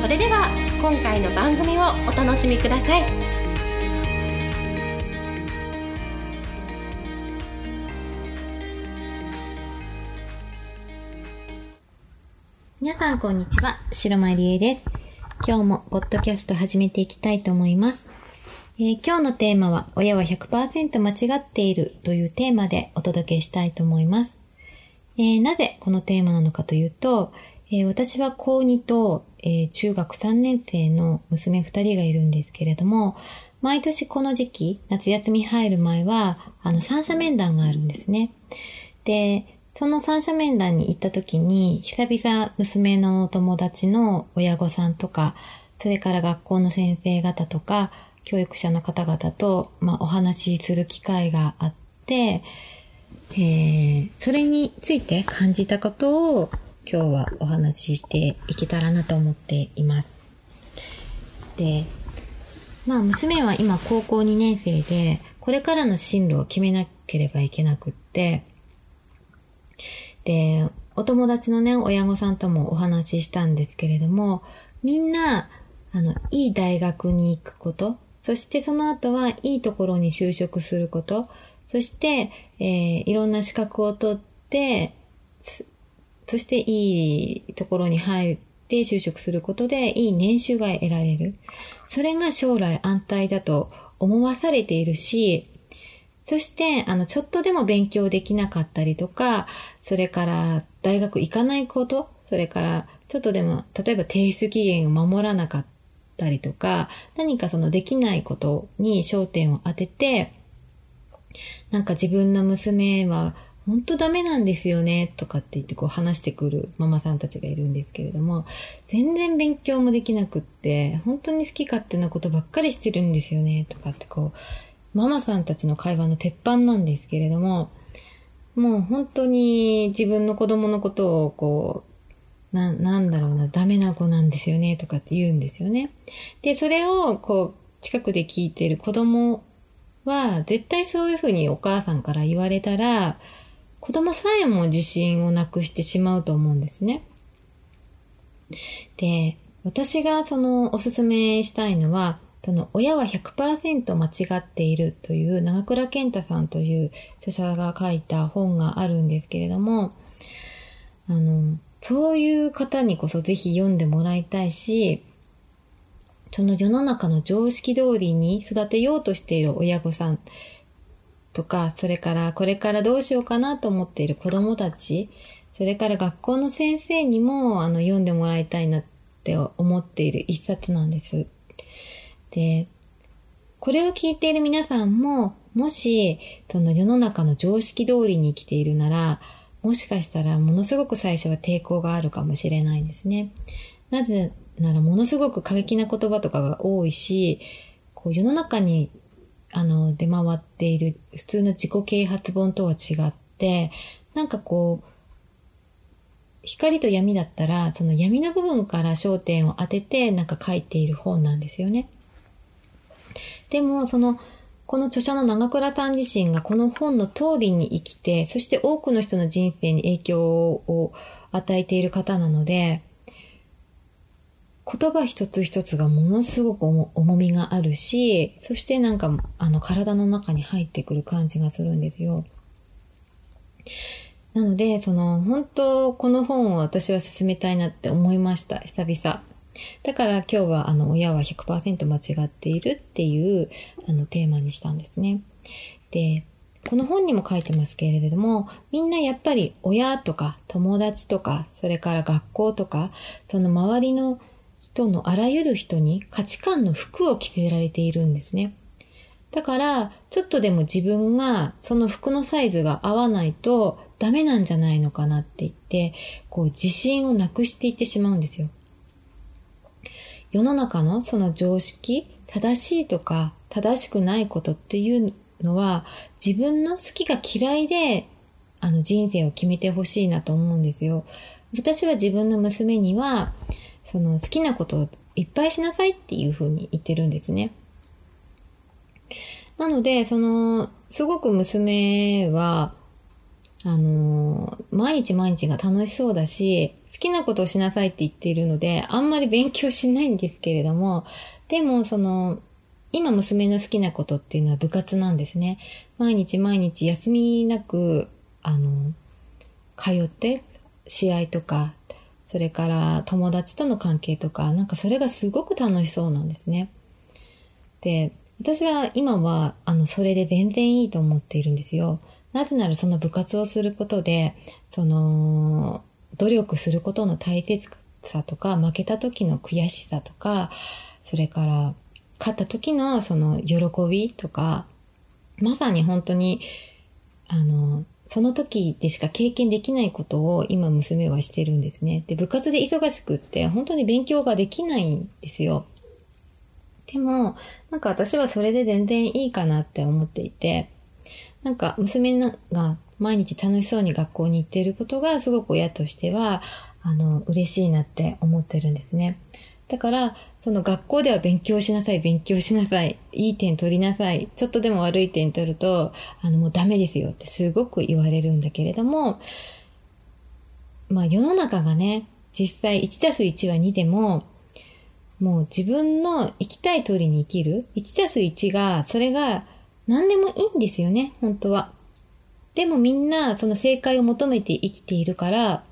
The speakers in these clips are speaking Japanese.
それでは今回の番組をお楽しみください皆さんこんにちは、白間理恵です。今日もポッドキャスト始めていきたいと思います。えー今日のテーマは、親は100%間違っているというテーマでお届けしたいと思います。えーなぜこのテーマなのかというと、えー私は高2と、えー中学3年生の娘2人がいるんですけれども、毎年この時期、夏休み入る前は、あの、三者面談があるんですね。で、その三者面談に行った時に、久々娘のお友達の親御さんとか、それから学校の先生方とか、教育者の方々と、まあ、お話しする機会があって、えーそれについて感じたことを今日はお話ししていけたらなと思っています。で、まあ娘は今高校2年生で、これからの進路を決めなければいけなくって、で、お友達のね、親御さんともお話ししたんですけれども、みんな、あの、いい大学に行くこと、そしてその後はいいところに就職すること、そして、えーいろんな資格を取って、そしていいところに入って就職することでいい年収が得られる。それが将来安泰だと思わされているし、そして、あの、ちょっとでも勉強できなかったりとか、それから大学行かないこと、それからちょっとでも、例えば提出期限を守らなかったりとか、何かそのできないことに焦点を当てて、なんか自分の娘は本当ダメなんですよねとかって言ってこう話してくるママさんたちがいるんですけれども、全然勉強もできなくって、本当に好き勝手なことばっかりしてるんですよねとかってこう、ママさんたちの会話の鉄板なんですけれども、もう本当に自分の子供のことをこう、な、なんだろうな、ダメな子なんですよねとかって言うんですよね。で、それをこう、近くで聞いてる子供は、絶対そういうふうにお母さんから言われたら、子供さえも自信をなくしてしまうと思うんですね。で、私がそのおすすめしたいのは、その親は100%間違っているという長倉健太さんという著者が書いた本があるんですけれども、あの、そういう方にこそぜひ読んでもらいたいし、その世の中の常識通りに育てようとしている親御さんとか、それからこれからどうしようかなと思っている子供たち、それから学校の先生にもあの読んでもらいたいなって思っている一冊なんです。で、これを聞いている皆さんも、もし、その世の中の常識通りに生きているなら、もしかしたらものすごく最初は抵抗があるかもしれないんですね。なぜならものすごく過激な言葉とかが多いし、こう世の中にあの出回っている普通の自己啓発本とは違って、なんかこう、光と闇だったら、その闇の部分から焦点を当ててなんか書いている本なんですよね。でも、その、この著者の長倉さん自身がこの本の通りに生きて、そして多くの人の人生に影響を与えている方なので、言葉一つ一つがものすごく重重みがあるし、そしてなんか、あの、体の中に入ってくる感じがするんですよ。なので、その、本当、この本を私は進めたいなって思いました、久々。だから今日は、あの、親は100%間違っているっていう、あの、テーマにしたんですね。で、この本にも書いてますけれども、みんなやっぱり親とか友達とか、それから学校とか、その周りの人のあらゆる人に価値観の服を着せられているんですね。だから、ちょっとでも自分がその服のサイズが合わないとダメなんじゃないのかなって言って、こう自信をなくしていってしまうんですよ。世の中のその常識、正しいとか正しくないことっていうのは自分の好きが嫌いであの人生を決めてほしいなと思うんですよ。私は自分の娘にはその好きなことをいっぱいしなさいっていうふうに言ってるんですね。なので、その、すごく娘は、あの、毎日毎日が楽しそうだし、好きなことをしなさいって言っているので、あんまり勉強しないんですけれども、でも、その、今娘の好きなことっていうのは部活なんですね。毎日毎日休みなく、あの、通って試合とか、それから友達との関係とか、なんかそれがすごく楽しそうなんですね。で、私は今は、あの、それで全然いいと思っているんですよ。なぜならその部活をすることで、その、努力することの大切さとか、負けた時の悔しさとか、それから、勝った時のその喜びとか、まさに本当に、あの、その時でしか経験できないことを今娘はしてるんですね。で、部活で忙しくって本当に勉強ができないんですよ。でも、なんか私はそれで全然いいかなって思っていて、なんか娘が毎日楽しそうに学校に行っていることがすごく親としては、あの、嬉しいなって思ってるんですね。だから、その学校では勉強しなさい、勉強しなさい、いい点取りなさい、ちょっとでも悪い点取ると、あの、もうダメですよってすごく言われるんだけれども、まあ世の中がね、実際1たす1は2でも、もう自分の生きたい通りに生きる。1たす1が、それが何でもいいんですよね、本当は。でもみんなその正解を求めて生きているから、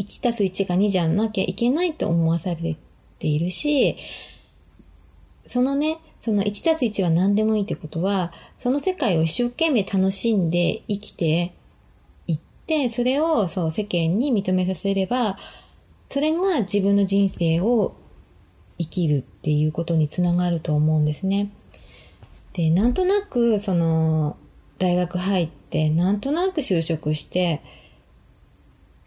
1たす1が2じゃなきゃいけないと思わされてているし、そのね、その1たす1は何でもいいってことは、その世界を一生懸命楽しんで生きていって、それをそう世間に認めさせれば、それが自分の人生を生きるっていうことにつながると思うんですね。で、なんとなく、その、大学入って、なんとなく就職して、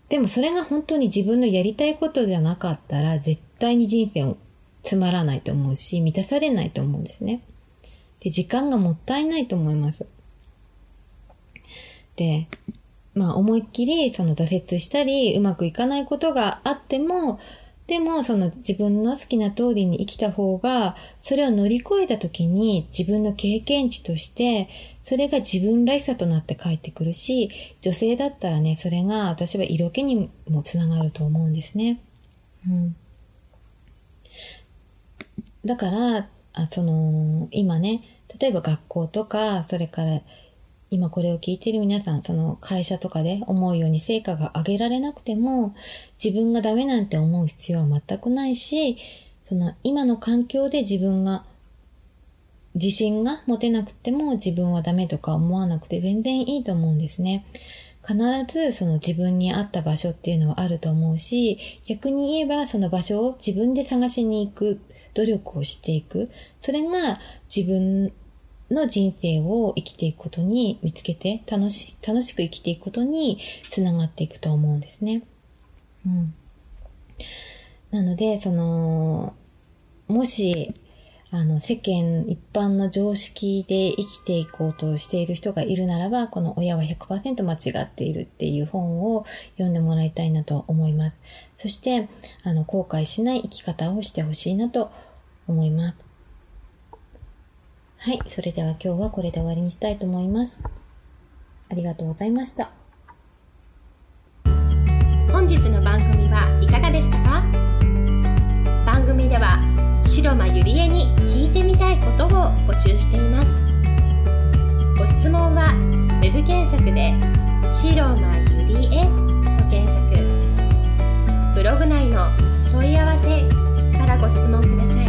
でもそれが本当に自分のやりたいことじゃなかったら、絶対に人生をつまらないと思うし、満たされないと思うんですね。で、時間がもったいないと思います。で、まあ思いっきりその挫折したり、うまくいかないことがあっても、でも、その自分の好きな通りに生きた方が、それを乗り越えた時に自分の経験値として、それが自分らしさとなって帰ってくるし、女性だったらね、それが私は色気にもつながると思うんですね。うん。だから、あその、今ね、例えば学校とか、それから今これを聞いている皆さん、その会社とかで思うように成果が上げられなくても、自分がダメなんて思う必要は全くないし、その今の環境で自分が自信が持てなくても自分はダメとか思わなくて全然いいと思うんですね。必ずその自分に合った場所っていうのはあると思うし、逆に言えばその場所を自分で探しに行く、努力をしていく。それが自分の人生を生きていくことに見つけて楽し、楽しく生きていくことにつながっていくと思うんですね。うん。なので、その、もし、あの、世間一般の常識で生きていこうとしている人がいるならば、この親は100%間違っているっていう本を読んでもらいたいなと思います。そして、あの、後悔しない生き方をしてほしいなと思います。はい、それでは今日はこれで終わりにしたいと思います。ありがとうございました。本日の番組はいかがでしたか？白間ゆりえに聞いてみたいことを募集しています。ご質問は web 検索で「白間ゆりえ」と検索ブログ内の問い合わせからご質問ください。